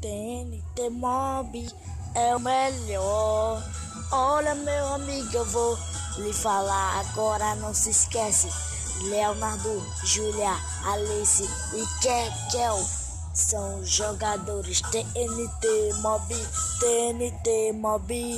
TNT Mob é o melhor. Olha, meu amigo, eu vou lhe falar agora, não se esquece. Leonardo, Julia, Alice e Kekel são jogadores TNT Mob, TNT Mob.